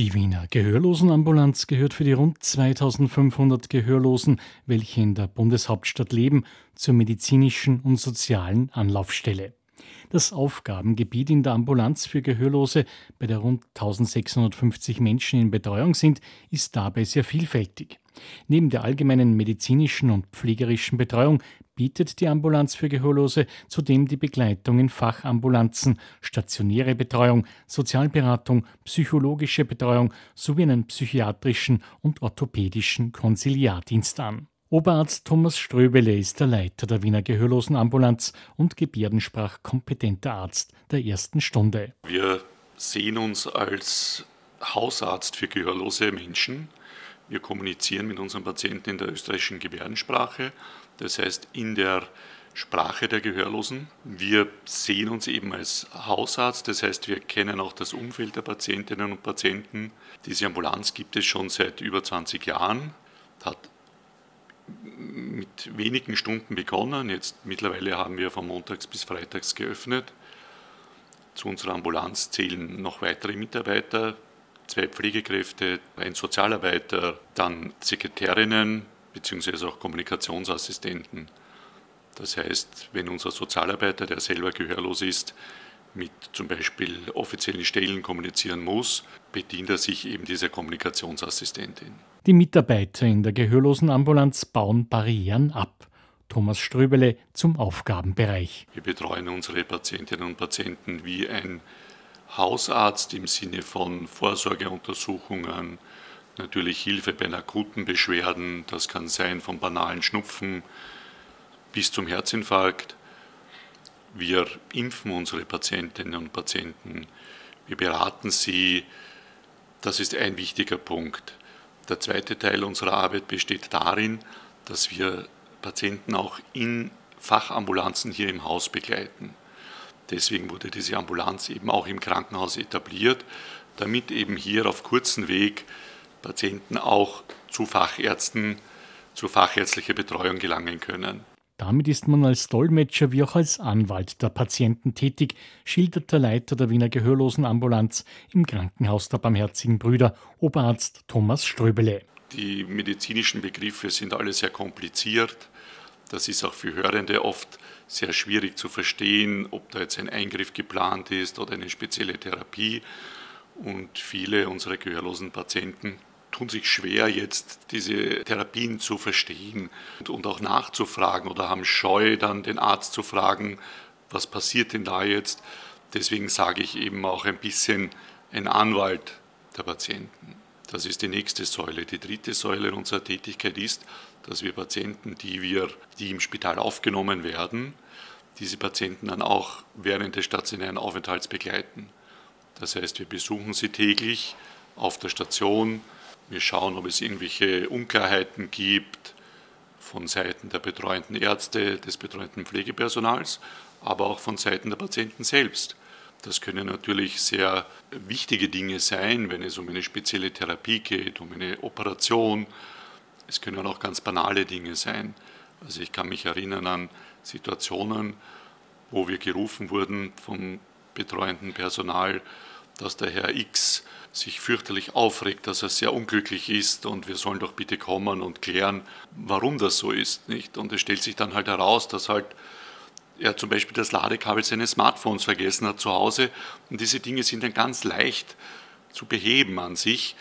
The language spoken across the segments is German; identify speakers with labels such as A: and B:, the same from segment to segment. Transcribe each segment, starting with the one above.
A: Die Wiener Gehörlosenambulanz gehört für die rund 2500 Gehörlosen, welche in der Bundeshauptstadt leben, zur medizinischen und sozialen Anlaufstelle. Das Aufgabengebiet in der Ambulanz für Gehörlose, bei der rund 1650 Menschen in Betreuung sind, ist dabei sehr vielfältig. Neben der allgemeinen medizinischen und pflegerischen Betreuung bietet die Ambulanz für Gehörlose zudem die Begleitung in Fachambulanzen, stationäre Betreuung, Sozialberatung, psychologische Betreuung sowie einen psychiatrischen und orthopädischen Konsiliardienst an. Oberarzt Thomas Ströbele ist der Leiter der Wiener Gehörlosenambulanz und gebärdensprachkompetenter Arzt der ersten Stunde.
B: Wir sehen uns als Hausarzt für gehörlose Menschen wir kommunizieren mit unseren Patienten in der österreichischen Gebärdensprache, das heißt in der Sprache der Gehörlosen. Wir sehen uns eben als Hausarzt, das heißt wir kennen auch das Umfeld der Patientinnen und Patienten. Diese Ambulanz gibt es schon seit über 20 Jahren, hat mit wenigen Stunden begonnen. Jetzt mittlerweile haben wir von montags bis freitags geöffnet. Zu unserer Ambulanz zählen noch weitere Mitarbeiter, zwei Pflegekräfte, ein Sozialarbeiter, dann Sekretärinnen bzw. auch Kommunikationsassistenten. Das heißt, wenn unser Sozialarbeiter, der selber gehörlos ist, mit zum Beispiel offiziellen Stellen kommunizieren muss, bedient er sich eben dieser Kommunikationsassistentin.
A: Die Mitarbeiter in der Gehörlosenambulanz bauen Barrieren ab. Thomas Ströbele zum Aufgabenbereich.
B: Wir betreuen unsere Patientinnen und Patienten wie ein Hausarzt im Sinne von Vorsorgeuntersuchungen, natürlich Hilfe bei akuten Beschwerden, das kann sein vom banalen Schnupfen bis zum Herzinfarkt. Wir impfen unsere Patientinnen und Patienten, wir beraten sie, das ist ein wichtiger Punkt. Der zweite Teil unserer Arbeit besteht darin, dass wir Patienten auch in Fachambulanzen hier im Haus begleiten. Deswegen wurde diese Ambulanz eben auch im Krankenhaus etabliert, damit eben hier auf kurzem Weg Patienten auch zu Fachärzten, zu fachärztlicher Betreuung gelangen können.
A: Damit ist man als Dolmetscher wie auch als Anwalt der Patienten tätig, schildert der Leiter der Wiener Gehörlosenambulanz im Krankenhaus der Barmherzigen Brüder, Oberarzt Thomas Ströbele.
B: Die medizinischen Begriffe sind alle sehr kompliziert. Das ist auch für Hörende oft sehr schwierig zu verstehen, ob da jetzt ein Eingriff geplant ist oder eine spezielle Therapie. Und viele unserer gehörlosen Patienten tun sich schwer, jetzt diese Therapien zu verstehen und auch nachzufragen oder haben Scheu, dann den Arzt zu fragen, was passiert denn da jetzt. Deswegen sage ich eben auch ein bisschen ein Anwalt der Patienten. Das ist die nächste Säule. Die dritte Säule unserer Tätigkeit ist, dass wir Patienten, die wir, die im Spital aufgenommen werden, diese Patienten dann auch während des stationären Aufenthalts begleiten. Das heißt, wir besuchen sie täglich auf der Station, wir schauen, ob es irgendwelche Unklarheiten gibt von Seiten der betreuenden Ärzte, des betreuenden Pflegepersonals, aber auch von Seiten der Patienten selbst. Das können natürlich sehr wichtige Dinge sein, wenn es um eine spezielle Therapie geht, um eine Operation, es können auch ganz banale Dinge sein. Also ich kann mich erinnern an Situationen, wo wir gerufen wurden vom betreuenden Personal, dass der Herr X sich fürchterlich aufregt, dass er sehr unglücklich ist und wir sollen doch bitte kommen und klären, warum das so ist. Nicht? Und es stellt sich dann halt heraus, dass halt er zum Beispiel das Ladekabel seines Smartphones vergessen hat zu Hause und diese Dinge sind dann ganz leicht zu beheben an sich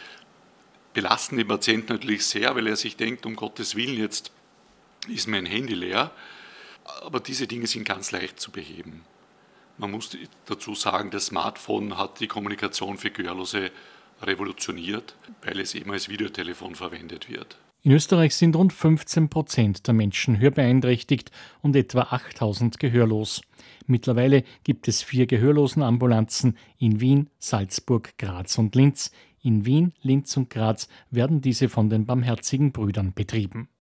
B: belasten den Patienten natürlich sehr, weil er sich denkt, um Gottes Willen, jetzt ist mein Handy leer. Aber diese Dinge sind ganz leicht zu beheben. Man muss dazu sagen, das Smartphone hat die Kommunikation für Gehörlose revolutioniert, weil es eben als Videotelefon verwendet wird.
A: In Österreich sind rund 15 Prozent der Menschen hörbeeinträchtigt und etwa 8000 gehörlos. Mittlerweile gibt es vier Gehörlosenambulanzen in Wien, Salzburg, Graz und Linz. In Wien, Linz und Graz werden diese von den Barmherzigen Brüdern betrieben